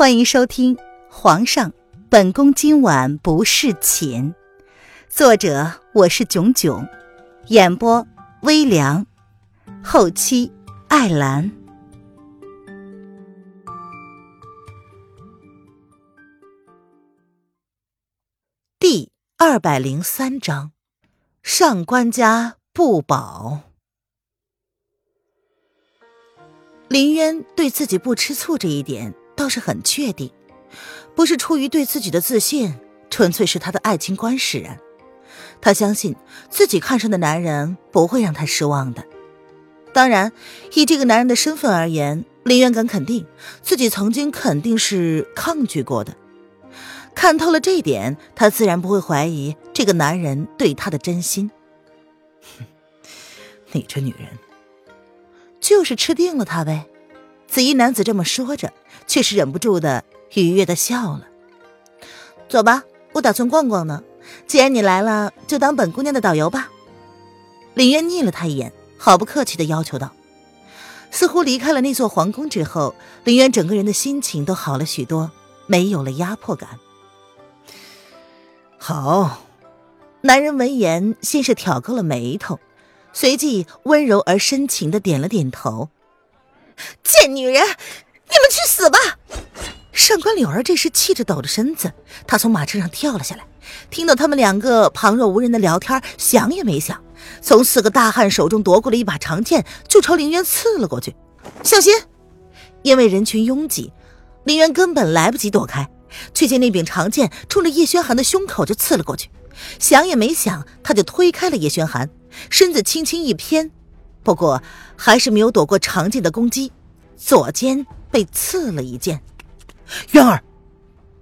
欢迎收听《皇上，本宫今晚不侍寝》，作者我是囧囧，演播微凉，后期艾兰。第二百零三章，上官家不保。林渊对自己不吃醋这一点。倒是很确定，不是出于对自己的自信，纯粹是他的爱情观使然。他相信自己看上的男人不会让他失望的。当然，以这个男人的身份而言，林渊敢肯定自己曾经肯定是抗拒过的。看透了这一点，他自然不会怀疑这个男人对他的真心。哼，你这女人，就是吃定了他呗。紫衣男子这么说着，却是忍不住的愉悦的笑了。走吧，我打算逛逛呢。既然你来了，就当本姑娘的导游吧。林渊睨了他一眼，毫不客气的要求道。似乎离开了那座皇宫之后，林渊整个人的心情都好了许多，没有了压迫感。好，男人闻言先是挑高了眉头，随即温柔而深情的点了点头。贱女人，你们去死吧！上官柳儿这时气着抖着身子，她从马车上跳了下来，听到他们两个旁若无人的聊天，想也没想，从四个大汉手中夺过了一把长剑，就朝林渊刺了过去。小心！因为人群拥挤，林渊根本来不及躲开，却见那柄长剑冲着叶轩寒的胸口就刺了过去。想也没想，他就推开了叶轩寒，身子轻轻一偏。不过还是没有躲过长剑的攻击，左肩被刺了一剑。渊儿，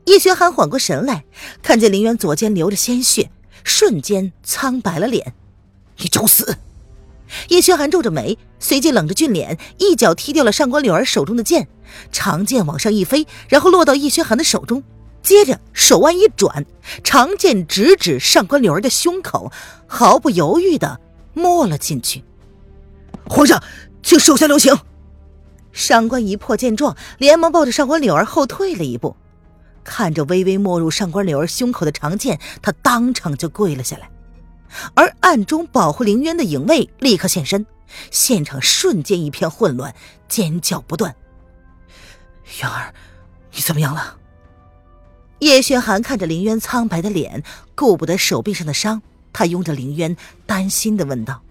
叶轩寒缓过神来，看见林渊左肩流着鲜血，瞬间苍白了脸。你找死！叶轩寒皱着眉，随即冷着俊脸，一脚踢掉了上官柳儿手中的剑，长剑往上一飞，然后落到叶轩寒的手中，接着手腕一转，长剑直指上官柳儿的胸口，毫不犹豫的没了进去。皇上，请手下留情。上官一破见状，连忙抱着上官柳儿后退了一步，看着微微没入上官柳儿胸口的长剑，他当场就跪了下来。而暗中保护凌渊的影卫立刻现身，现场瞬间一片混乱，尖叫不断。渊儿，你怎么样了？叶轩寒看着凌渊苍白的脸，顾不得手臂上的伤，他拥着凌渊，担心的问道。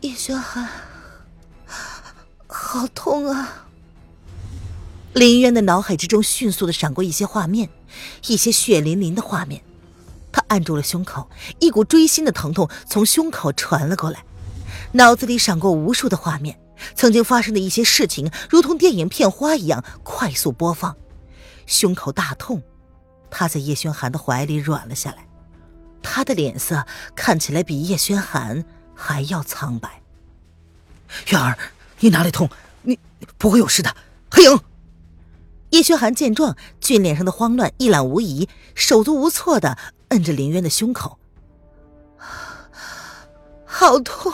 叶轩寒，好痛啊！林渊的脑海之中迅速的闪过一些画面，一些血淋淋的画面。他按住了胸口，一股锥心的疼痛从胸口传了过来，脑子里闪过无数的画面，曾经发生的一些事情，如同电影片花一样快速播放。胸口大痛，他在叶轩寒的怀里软了下来，他的脸色看起来比叶轩寒。还要苍白，月儿，你哪里痛？你不会有事的。黑影，叶轩寒见状，俊脸上的慌乱一览无遗，手足无措的摁着林渊的胸口。好痛！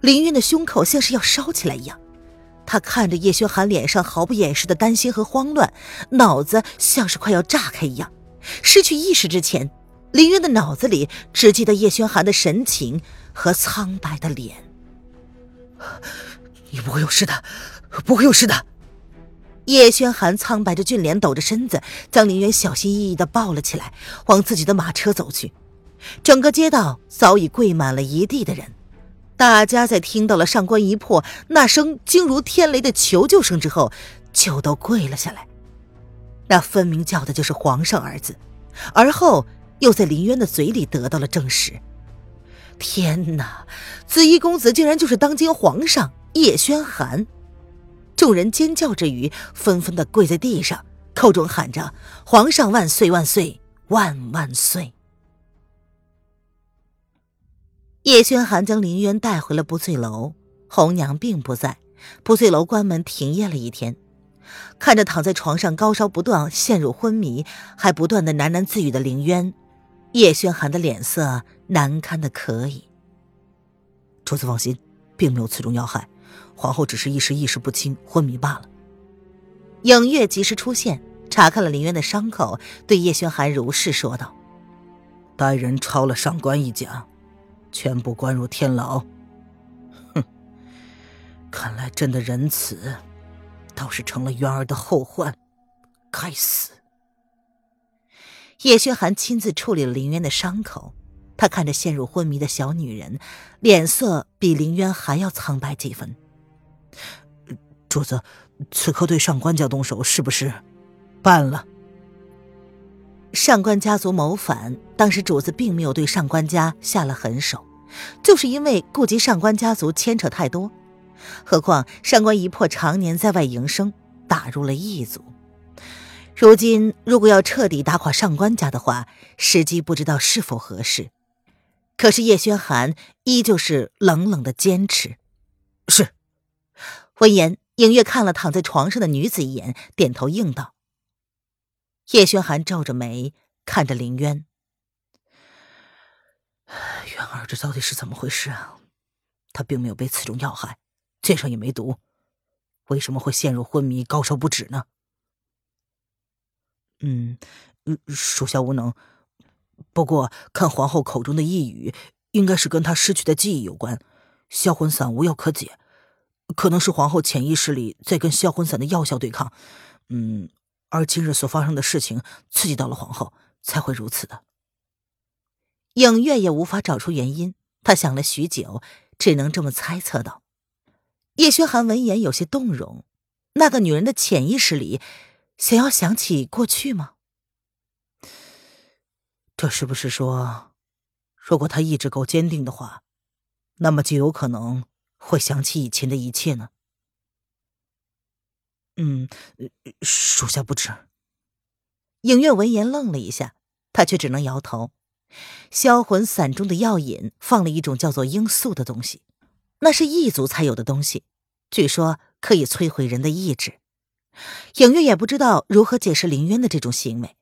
林渊的胸口像是要烧起来一样，他看着叶轩寒脸上毫不掩饰的担心和慌乱，脑子像是快要炸开一样，失去意识之前。林渊的脑子里只记得叶轩寒的神情和苍白的脸。你不会有事的，不会有事的。叶轩寒苍白着俊脸，抖着身子，将林渊小心翼翼的抱了起来，往自己的马车走去。整个街道早已跪满了一地的人，大家在听到了上官一破那声惊如天雷的求救声之后，就都跪了下来。那分明叫的就是皇上儿子，而后。又在林渊的嘴里得到了证实。天哪，紫衣公子竟然就是当今皇上叶轩寒！众人尖叫之余，纷纷的跪在地上，口中喊着“皇上万岁万岁万万岁”。叶轩寒将林渊带回了不醉楼，红娘并不在，不醉楼关门停业了一天。看着躺在床上高烧不断、陷入昏迷，还不断的喃喃自语的林渊。叶轩寒的脸色难堪的可以。主子放心，并没有刺中要害，皇后只是一时意识不清，昏迷罢了。影月及时出现，查看了林渊的伤口，对叶轩寒如是说道：“带人抄了上官一家，全部关入天牢。哼，看来朕的仁慈，倒是成了渊儿的后患。该死！”叶轩寒亲自处理了林渊的伤口，他看着陷入昏迷的小女人，脸色比林渊还要苍白几分。主子，此刻对上官家动手是不是办了？上官家族谋反，当时主子并没有对上官家下了狠手，就是因为顾及上官家族牵扯太多。何况上官一破常年在外营生，打入了异族。如今如果要彻底打垮上官家的话，时机不知道是否合适。可是叶轩寒依旧是冷冷的坚持。是。闻言。影月看了躺在床上的女子一眼，点头应道。叶轩寒皱着眉看着林渊：“渊儿，这到底是怎么回事啊？他并没有被刺中要害，剑上也没毒，为什么会陷入昏迷，高烧不止呢？”“嗯，属下无能。不过看皇后口中的呓语，应该是跟她失去的记忆有关。销魂散无药可解。”可能是皇后潜意识里在跟销魂散的药效对抗，嗯，而今日所发生的事情刺激到了皇后，才会如此的。影月也无法找出原因，他想了许久，只能这么猜测道。叶轩寒闻言有些动容，那个女人的潜意识里想要想起过去吗？这是不是说，如果他意志够坚定的话，那么就有可能。会想起以前的一切呢？嗯，属下不知。影月闻言愣了一下，他却只能摇头。销魂散中的药引放了一种叫做罂粟的东西，那是异族才有的东西，据说可以摧毁人的意志。影月也不知道如何解释林渊的这种行为，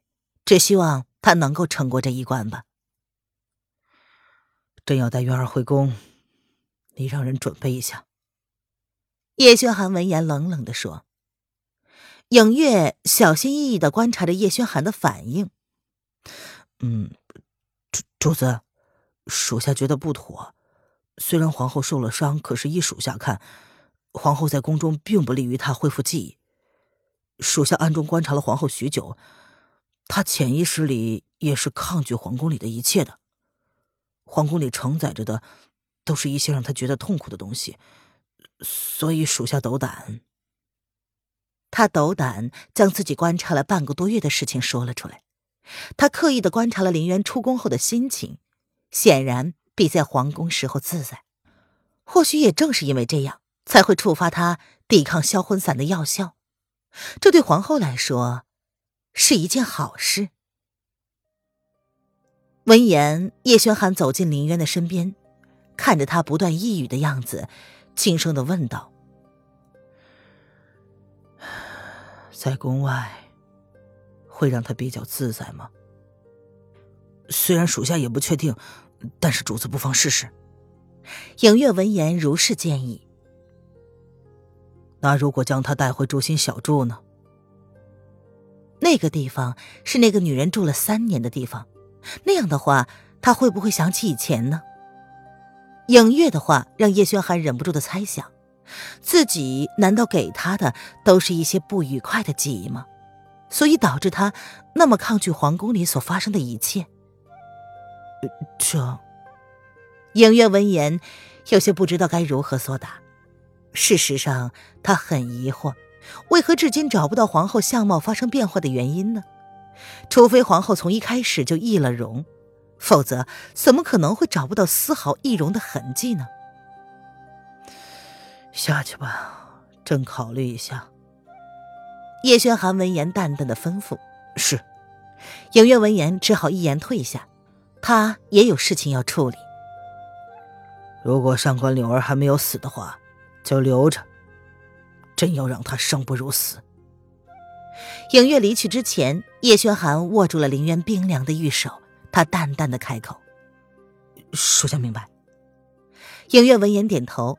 只希望他能够撑过这一关吧。朕要带渊儿回宫。你让人准备一下。叶轩寒闻言冷冷的说：“影月小心翼翼的观察着叶轩寒的反应。嗯，主主子，属下觉得不妥。虽然皇后受了伤，可是依属下看，皇后在宫中并不利于她恢复记忆。属下暗中观察了皇后许久，她潜意识里也是抗拒皇宫里的一切的。皇宫里承载着的。”都是一些让她觉得痛苦的东西，所以属下斗胆。他斗胆将自己观察了半个多月的事情说了出来。他刻意的观察了林渊出宫后的心情，显然比在皇宫时候自在。或许也正是因为这样，才会触发他抵抗销魂散的药效。这对皇后来说是一件好事。闻言，叶轩寒走进林渊的身边。看着他不断抑郁的样子，轻声的问道：“在宫外，会让他比较自在吗？虽然属下也不确定，但是主子不妨试试。”影月闻言如是建议：“那如果将他带回竹心小筑呢？那个地方是那个女人住了三年的地方，那样的话，他会不会想起以前呢？”影月的话让叶轩寒忍不住的猜想：自己难道给他的都是一些不愉快的记忆吗？所以导致他那么抗拒皇宫里所发生的一切。这，影月闻言有些不知道该如何作答。事实上，他很疑惑，为何至今找不到皇后相貌发生变化的原因呢？除非皇后从一开始就易了容。否则，怎么可能会找不到丝毫易容的痕迹呢？下去吧，朕考虑一下。叶轩寒闻言淡淡的吩咐：“是。”影月闻言只好一言退下，他也有事情要处理。如果上官柳儿还没有死的话，就留着。真要让他生不如死。影月离去之前，叶轩寒握住了林渊冰凉的玉手。他淡淡的开口：“属下明白。”影月闻言点头。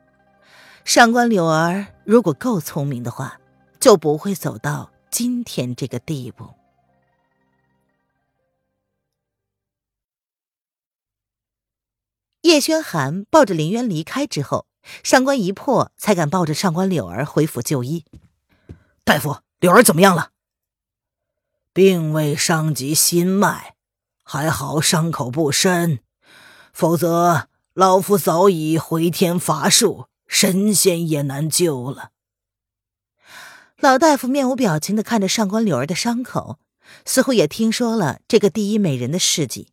上官柳儿如果够聪明的话，就不会走到今天这个地步。叶轩寒抱着林渊离开之后，上官一破才敢抱着上官柳儿回府就医。大夫，柳儿怎么样了？并未伤及心脉，还好伤口不深，否则老夫早已回天乏术，神仙也难救了。老大夫面无表情的看着上官柳儿的伤口，似乎也听说了这个第一美人的事迹。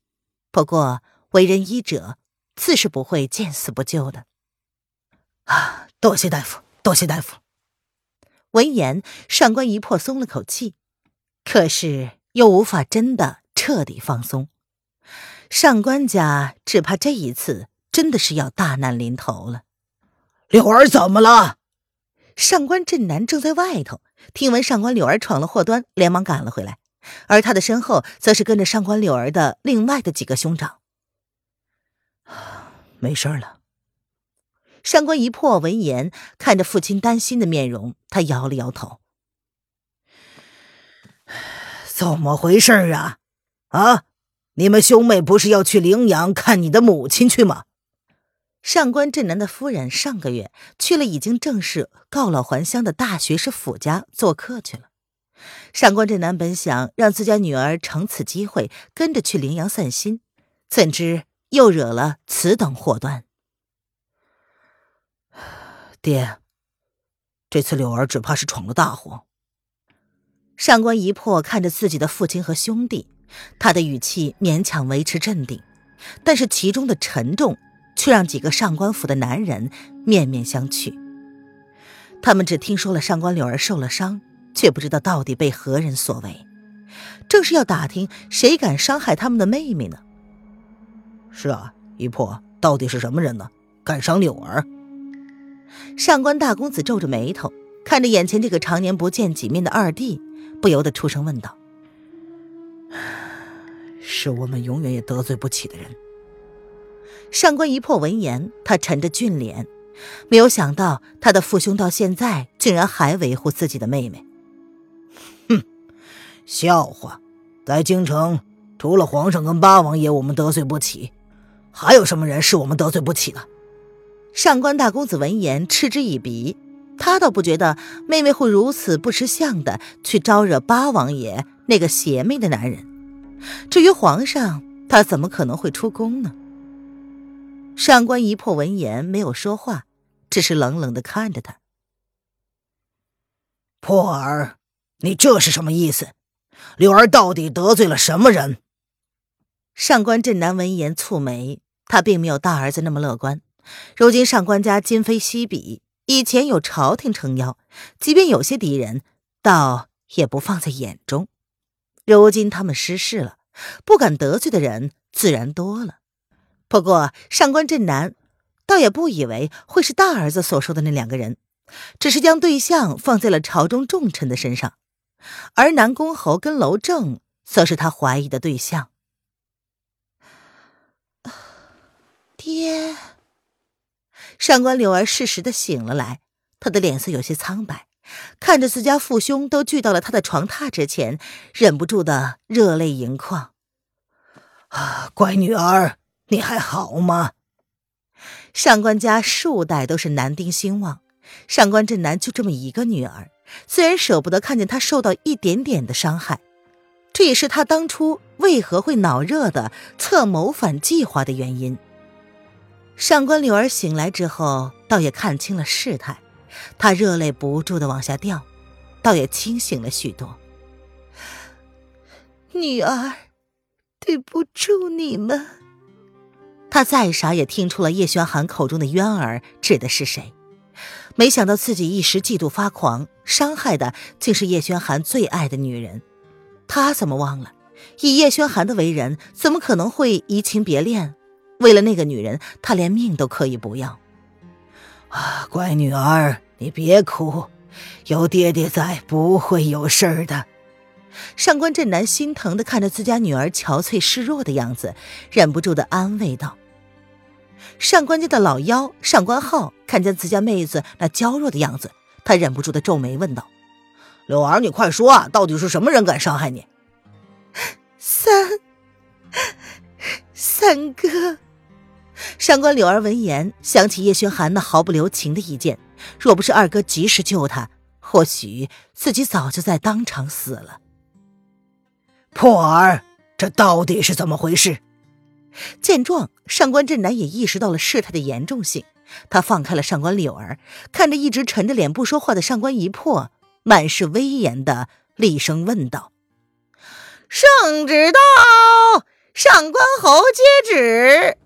不过为人医者。自是不会见死不救的，啊！多谢大夫，多谢大夫。闻言，上官一破松了口气，可是又无法真的彻底放松。上官家只怕这一次真的是要大难临头了。柳儿怎么了？上官镇南正在外头，听闻上官柳儿闯了祸端，连忙赶了回来，而他的身后则是跟着上官柳儿的另外的几个兄长。没事了。上官一破闻言，看着父亲担心的面容，他摇了摇头：“ 怎么回事啊？啊，你们兄妹不是要去陵阳看你的母亲去吗？”上官镇南的夫人上个月去了已经正式告老还乡的大学士府家做客去了。上官镇南本想让自家女儿乘此机会跟着去陵阳散心，怎知……又惹了此等祸端，爹，这次柳儿只怕是闯了大祸。上官一破看着自己的父亲和兄弟，他的语气勉强维持镇定，但是其中的沉重却让几个上官府的男人面面相觑。他们只听说了上官柳儿受了伤，却不知道到底被何人所为，正是要打听谁敢伤害他们的妹妹呢。是啊，一破到底是什么人呢？敢伤柳儿？上官大公子皱着眉头，看着眼前这个常年不见几面的二弟，不由得出声问道：“是我们永远也得罪不起的人。”上官一破闻言，他沉着俊脸，没有想到他的父兄到现在竟然还维护自己的妹妹。哼，笑话，在京城除了皇上跟八王爷，我们得罪不起。还有什么人是我们得罪不起的？上官大公子闻言嗤之以鼻，他倒不觉得妹妹会如此不识相的去招惹八王爷那个邪魅的男人。至于皇上，他怎么可能会出宫呢？上官一破闻言没有说话，只是冷冷的看着他。破儿，你这是什么意思？柳儿到底得罪了什么人？上官镇南闻言蹙眉。他并没有大儿子那么乐观。如今上官家今非昔比，以前有朝廷撑腰，即便有些敌人，倒也不放在眼中。如今他们失势了，不敢得罪的人自然多了。不过上官镇南倒也不以为会是大儿子所说的那两个人，只是将对象放在了朝中重臣的身上，而南宫侯跟娄正则是他怀疑的对象。爹，上官柳儿适时的醒了来，她的脸色有些苍白，看着自家父兄都聚到了她的床榻之前，忍不住的热泪盈眶。啊，乖女儿，你还好吗？上官家数代都是男丁兴旺，上官振南就这么一个女儿，虽然舍不得看见她受到一点点的伤害，这也是他当初为何会脑热的策谋反计划的原因。上官柳儿醒来之后，倒也看清了事态，她热泪不住的往下掉，倒也清醒了许多。女儿，对不住你们。他再傻也听出了叶轩寒口中的渊儿指的是谁，没想到自己一时嫉妒发狂，伤害的竟是叶轩寒最爱的女人。他怎么忘了，以叶轩寒的为人，怎么可能会移情别恋？为了那个女人，他连命都可以不要。啊，乖女儿，你别哭，有爹爹在，不会有事儿的。上官镇南心疼的看着自家女儿憔悴示弱的样子，忍不住的安慰道。上官家的老幺上官浩看见自家妹子那娇弱的样子，他忍不住的皱眉问道：“柳儿，你快说啊，到底是什么人敢伤害你？”三三哥。上官柳儿闻言想起叶轩寒那毫不留情的一剑，若不是二哥及时救他，或许自己早就在当场死了。破儿，这到底是怎么回事？见状，上官震南也意识到了事态的严重性，他放开了上官柳儿，看着一直沉着脸不说话的上官一破，满是威严的厉声问道：“圣旨到，上官侯接旨。”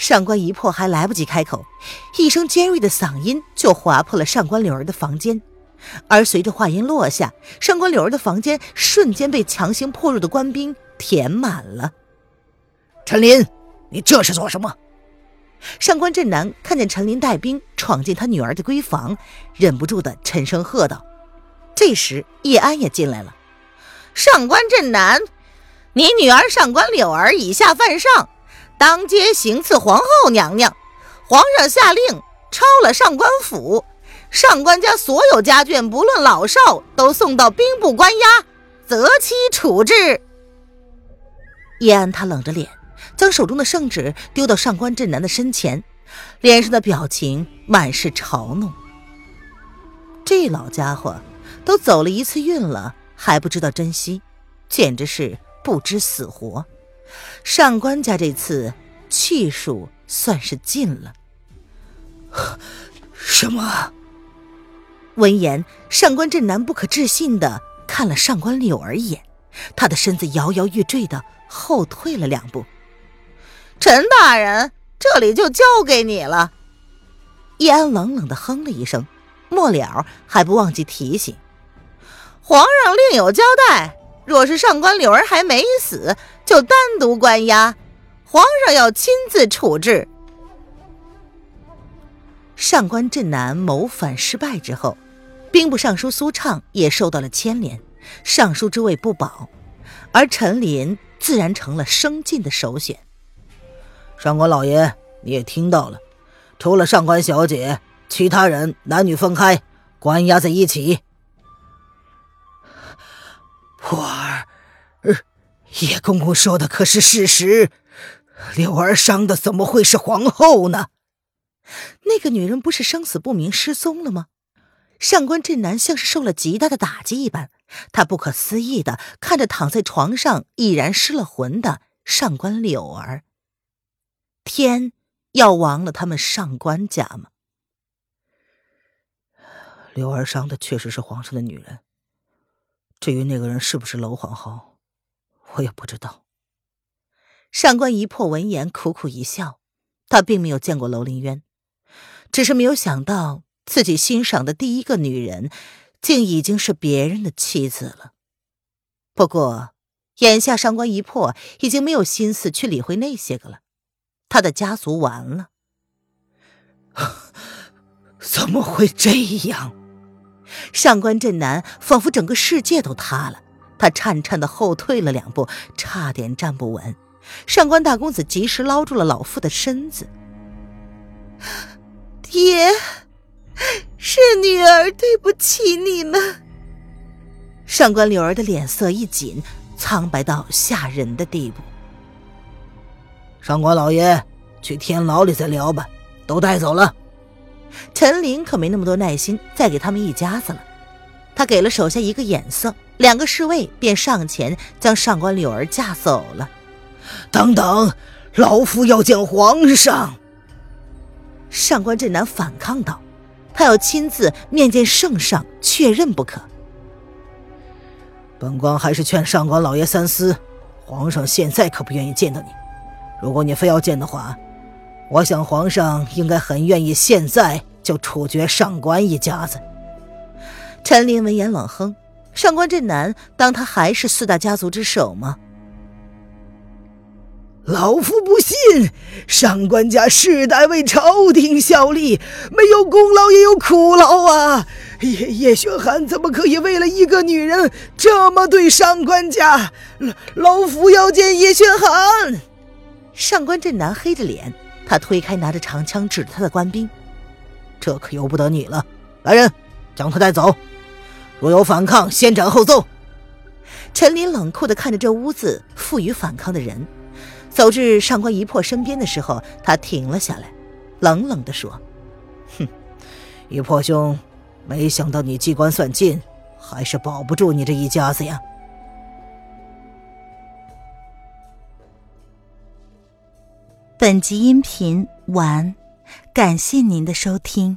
上官一破还来不及开口，一声尖锐的嗓音就划破了上官柳儿的房间，而随着话音落下，上官柳儿的房间瞬间被强行破入的官兵填满了。陈林，你这是做什么？上官振南看见陈林带兵闯进他女儿的闺房，忍不住的沉声喝道。这时叶安也进来了。上官振南，你女儿上官柳儿以下犯上。当街行刺皇后娘娘，皇上下令抄了上官府，上官家所有家眷，不论老少，都送到兵部关押，择期处置。叶安他冷着脸，将手中的圣旨丢到上官镇南的身前，脸上的表情满是嘲弄。这老家伙都走了一次运了，还不知道珍惜，简直是不知死活。上官家这次气数算是尽了。什么？闻言，上官镇南不可置信的看了上官柳儿一眼，他的身子摇摇欲坠的后退了两步。陈大人，这里就交给你了。叶安冷冷的哼了一声，末了还不忘记提醒：皇上另有交代。若是上官柳儿还没死，就单独关押，皇上要亲自处置。上官镇南谋反失败之后，兵部尚书苏畅也受到了牵连，尚书之位不保，而陈琳自然成了生进的首选。上官老爷，你也听到了，除了上官小姐，其他人男女分开，关押在一起。破儿，叶公公说的可是事实？柳儿伤的怎么会是皇后呢？那个女人不是生死不明失踪了吗？上官镇南像是受了极大的打击一般，他不可思议的看着躺在床上已然失了魂的上官柳儿。天要亡了他们上官家吗？柳儿伤的确实是皇上的女人。至于那个人是不是娄皇后，我也不知道。上官一破闻言苦苦一笑，他并没有见过楼林渊，只是没有想到自己欣赏的第一个女人，竟已经是别人的妻子了。不过，眼下上官一破已经没有心思去理会那些个了，他的家族完了。怎么会这样？上官震南仿佛整个世界都塌了，他颤颤的后退了两步，差点站不稳。上官大公子及时捞住了老妇的身子。爹，是女儿对不起你们。上官柳儿的脸色一紧，苍白到吓人的地步。上官老爷，去天牢里再聊吧，都带走了。陈琳可没那么多耐心再给他们一家子了，他给了手下一个眼色，两个侍卫便上前将上官柳儿架走了。等等，老夫要见皇上。上官镇南反抗道：“他要亲自面见圣上确认不可。”本官还是劝上官老爷三思，皇上现在可不愿意见到你。如果你非要见的话。我想，皇上应该很愿意现在就处决上官一家子。陈琳闻言冷哼：“上官镇南当他还是四大家族之首吗？”老夫不信，上官家世代为朝廷效力，没有功劳也有苦劳啊！叶叶雪寒怎么可以为了一个女人这么对上官家？老老夫要见叶雪寒。上官镇南黑着脸，他推开拿着长枪指着他的官兵：“这可由不得你了，来人，将他带走。若有反抗，先斩后奏。”陈林冷酷的看着这屋子负隅反抗的人，走至上官一破身边的时候，他停了下来，冷冷的说：“哼，一破兄，没想到你机关算尽，还是保不住你这一家子呀。”本集音频完，感谢您的收听。